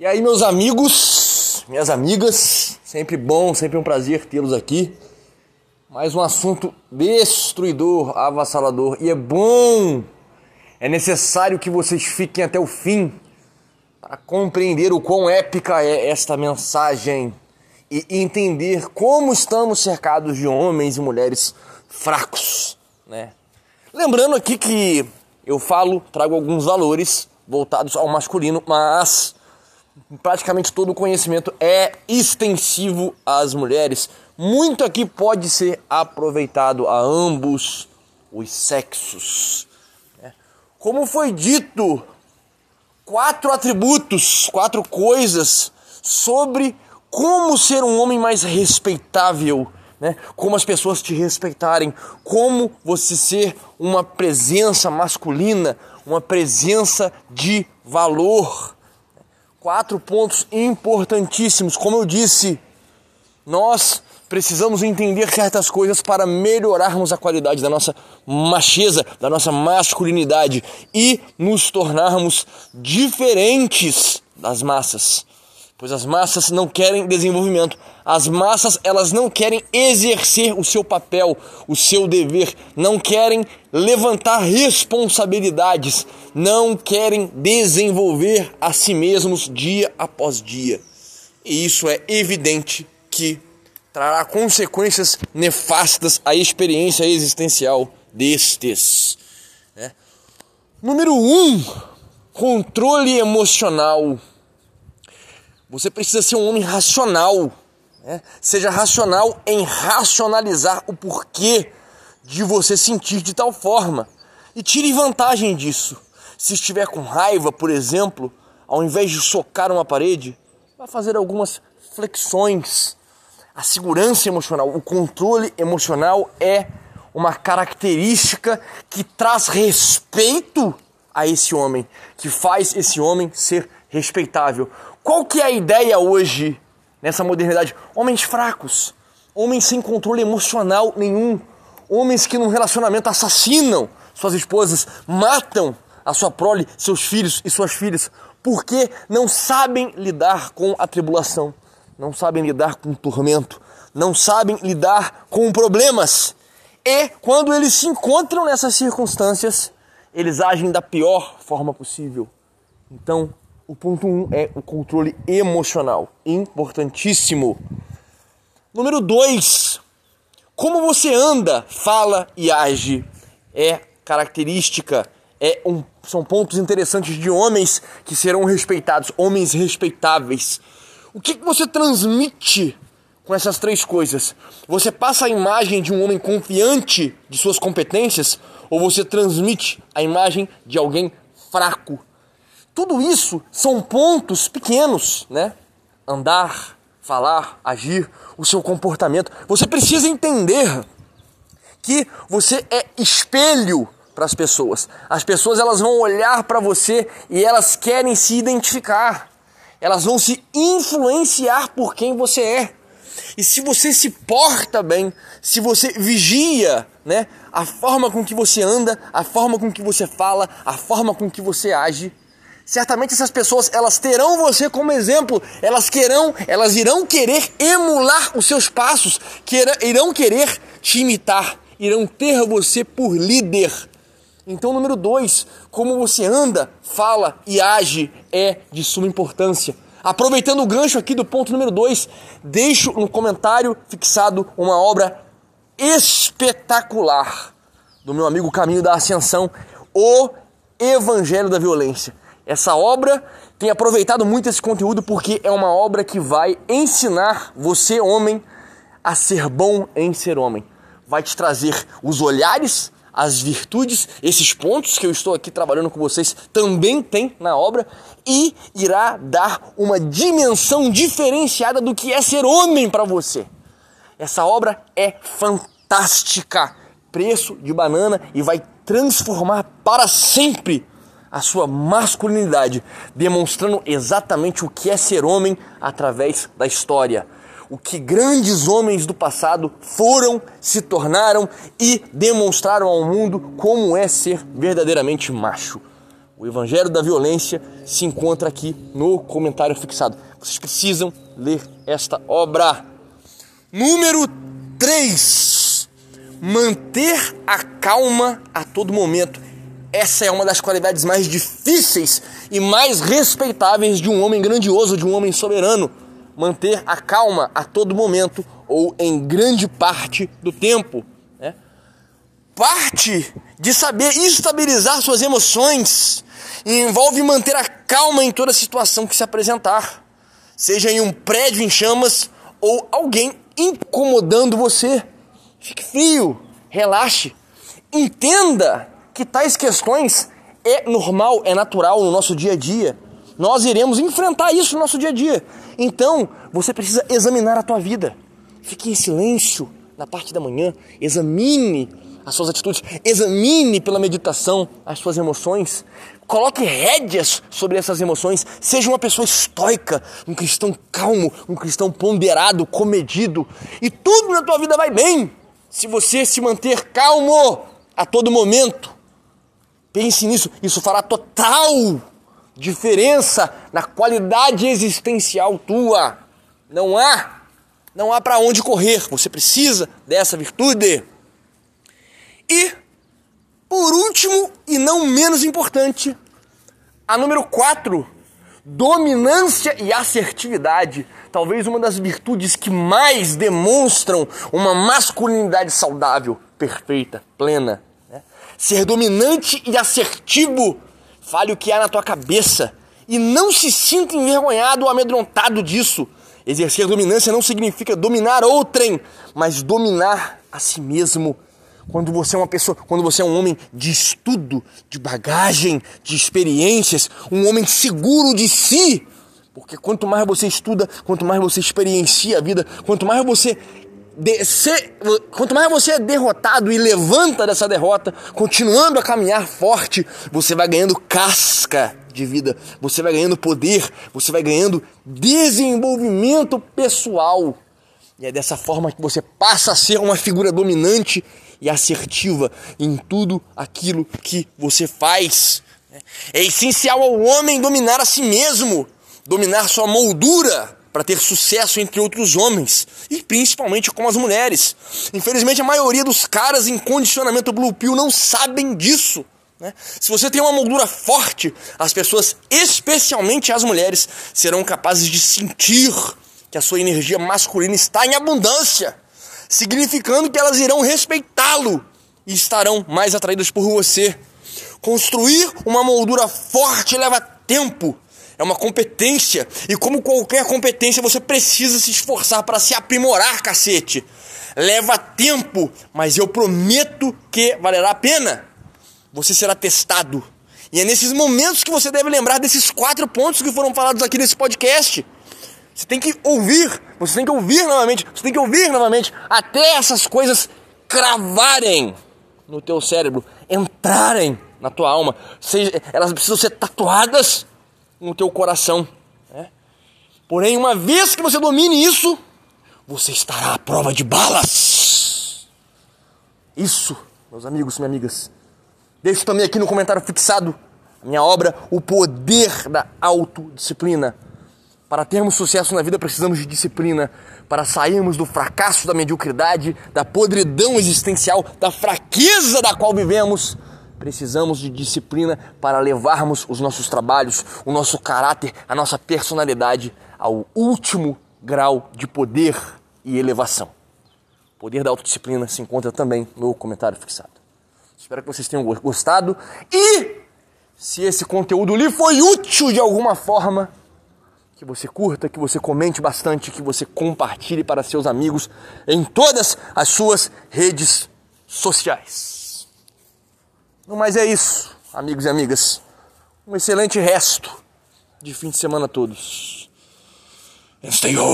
E aí, meus amigos, minhas amigas, sempre bom, sempre um prazer tê-los aqui. Mais um assunto destruidor, avassalador. E é bom, é necessário que vocês fiquem até o fim para compreender o quão épica é esta mensagem e entender como estamos cercados de homens e mulheres fracos, né? Lembrando aqui que eu falo, trago alguns valores voltados ao masculino, mas praticamente todo o conhecimento é extensivo às mulheres. Muito aqui pode ser aproveitado a ambos os sexos. Né? Como foi dito, quatro atributos, quatro coisas sobre como ser um homem mais respeitável, né? Como as pessoas te respeitarem, como você ser uma presença masculina, uma presença de valor. Quatro pontos importantíssimos. Como eu disse, nós precisamos entender certas coisas para melhorarmos a qualidade da nossa macheza, da nossa masculinidade e nos tornarmos diferentes das massas. Pois as massas não querem desenvolvimento. As massas, elas não querem exercer o seu papel, o seu dever, não querem levantar responsabilidades, não querem desenvolver a si mesmos dia após dia. E isso é evidente que trará consequências nefastas à experiência existencial destes. Né? Número 1. Um, controle emocional você precisa ser um homem racional. Né? Seja racional em racionalizar o porquê de você sentir de tal forma. E tire vantagem disso. Se estiver com raiva, por exemplo, ao invés de socar uma parede, vá fazer algumas flexões. A segurança emocional, o controle emocional é uma característica que traz respeito a esse homem, que faz esse homem ser respeitável. Qual que é a ideia hoje nessa modernidade? Homens fracos, homens sem controle emocional nenhum, homens que num relacionamento assassinam suas esposas, matam a sua prole, seus filhos e suas filhas, porque não sabem lidar com a tribulação, não sabem lidar com o tormento, não sabem lidar com problemas. E quando eles se encontram nessas circunstâncias, eles agem da pior forma possível. Então, o ponto 1 um é o controle emocional, importantíssimo. Número 2, como você anda, fala e age é característica, é um, são pontos interessantes de homens que serão respeitados, homens respeitáveis. O que, que você transmite com essas três coisas? Você passa a imagem de um homem confiante de suas competências ou você transmite a imagem de alguém fraco, tudo isso são pontos pequenos, né? Andar, falar, agir, o seu comportamento. Você precisa entender que você é espelho para as pessoas. As pessoas elas vão olhar para você e elas querem se identificar. Elas vão se influenciar por quem você é. E se você se porta bem, se você vigia, né, a forma com que você anda, a forma com que você fala, a forma com que você age, certamente essas pessoas elas terão você como exemplo, elas querão, elas irão querer emular os seus passos, irão querer te imitar, irão ter você por líder. Então, número dois, como você anda, fala e age é de suma importância. Aproveitando o gancho aqui do ponto número dois, deixo no comentário fixado uma obra espetacular do meu amigo Caminho da Ascensão, O Evangelho da Violência. Essa obra tem aproveitado muito esse conteúdo porque é uma obra que vai ensinar você, homem, a ser bom em ser homem. Vai te trazer os olhares, as virtudes, esses pontos que eu estou aqui trabalhando com vocês também tem na obra e irá dar uma dimensão diferenciada do que é ser homem para você. Essa obra é fantástica, preço de banana e vai transformar para sempre a sua masculinidade, demonstrando exatamente o que é ser homem através da história. O que grandes homens do passado foram, se tornaram e demonstraram ao mundo como é ser verdadeiramente macho. O Evangelho da Violência se encontra aqui no comentário fixado. Vocês precisam ler esta obra. Número 3. Manter a calma a todo momento. Essa é uma das qualidades mais difíceis e mais respeitáveis de um homem grandioso, de um homem soberano. Manter a calma a todo momento ou em grande parte do tempo. Né? Parte de saber estabilizar suas emoções e envolve manter a calma em toda situação que se apresentar, seja em um prédio em chamas ou alguém incomodando você. Fique frio, relaxe, entenda que tais questões é normal, é natural no nosso dia a dia. Nós iremos enfrentar isso no nosso dia a dia. Então, você precisa examinar a tua vida. Fique em silêncio na parte da manhã, examine as suas atitudes, examine pela meditação as suas emoções, coloque rédeas sobre essas emoções, seja uma pessoa estoica, um cristão calmo, um cristão ponderado, comedido, e tudo na tua vida vai bem se você se manter calmo a todo momento. Pense nisso, isso fará total diferença na qualidade existencial tua. Não há, não há para onde correr. Você precisa dessa virtude. E por último e não menos importante, a número 4, dominância e assertividade. Talvez uma das virtudes que mais demonstram uma masculinidade saudável, perfeita, plena. Ser dominante e assertivo. Fale o que há na tua cabeça. E não se sinta envergonhado ou amedrontado disso. Exercer dominância não significa dominar outrem, mas dominar a si mesmo. Quando você é uma pessoa, quando você é um homem de estudo, de bagagem, de experiências, um homem seguro de si, porque quanto mais você estuda, quanto mais você experiencia a vida, quanto mais você de, ser, quanto mais você é derrotado e levanta dessa derrota, continuando a caminhar forte, você vai ganhando casca de vida, você vai ganhando poder, você vai ganhando desenvolvimento pessoal. E é dessa forma que você passa a ser uma figura dominante e assertiva em tudo aquilo que você faz. É essencial ao homem dominar a si mesmo, dominar sua moldura para ter sucesso entre outros homens e principalmente com as mulheres. Infelizmente, a maioria dos caras em condicionamento Blue Pill não sabem disso. Né? Se você tem uma moldura forte, as pessoas, especialmente as mulheres, serão capazes de sentir que a sua energia masculina está em abundância, significando que elas irão respeitá-lo e estarão mais atraídas por você. Construir uma moldura forte leva tempo é uma competência. E como qualquer competência, você precisa se esforçar para se aprimorar, cacete. Leva tempo, mas eu prometo que valerá a pena. Você será testado. E é nesses momentos que você deve lembrar desses quatro pontos que foram falados aqui nesse podcast. Você tem que ouvir, você tem que ouvir novamente, você tem que ouvir novamente, até essas coisas cravarem no teu cérebro, entrarem na tua alma. Seja, elas precisam ser tatuadas no teu coração. Né? Porém, uma vez que você domine isso, você estará à prova de balas. Isso, meus amigos e minhas amigas. Deixo também aqui no comentário fixado a minha obra O Poder da Autodisciplina. Para termos sucesso na vida, precisamos de disciplina. Para sairmos do fracasso, da mediocridade, da podridão existencial, da fraqueza da qual vivemos, Precisamos de disciplina para levarmos os nossos trabalhos, o nosso caráter, a nossa personalidade ao último grau de poder e elevação. O poder da autodisciplina se encontra também no comentário fixado. Espero que vocês tenham gostado e se esse conteúdo lhe foi útil de alguma forma, que você curta, que você comente bastante, que você compartilhe para seus amigos em todas as suas redes sociais. No mais é isso, amigos e amigas. Um excelente resto de fim de semana a todos. And stay hard.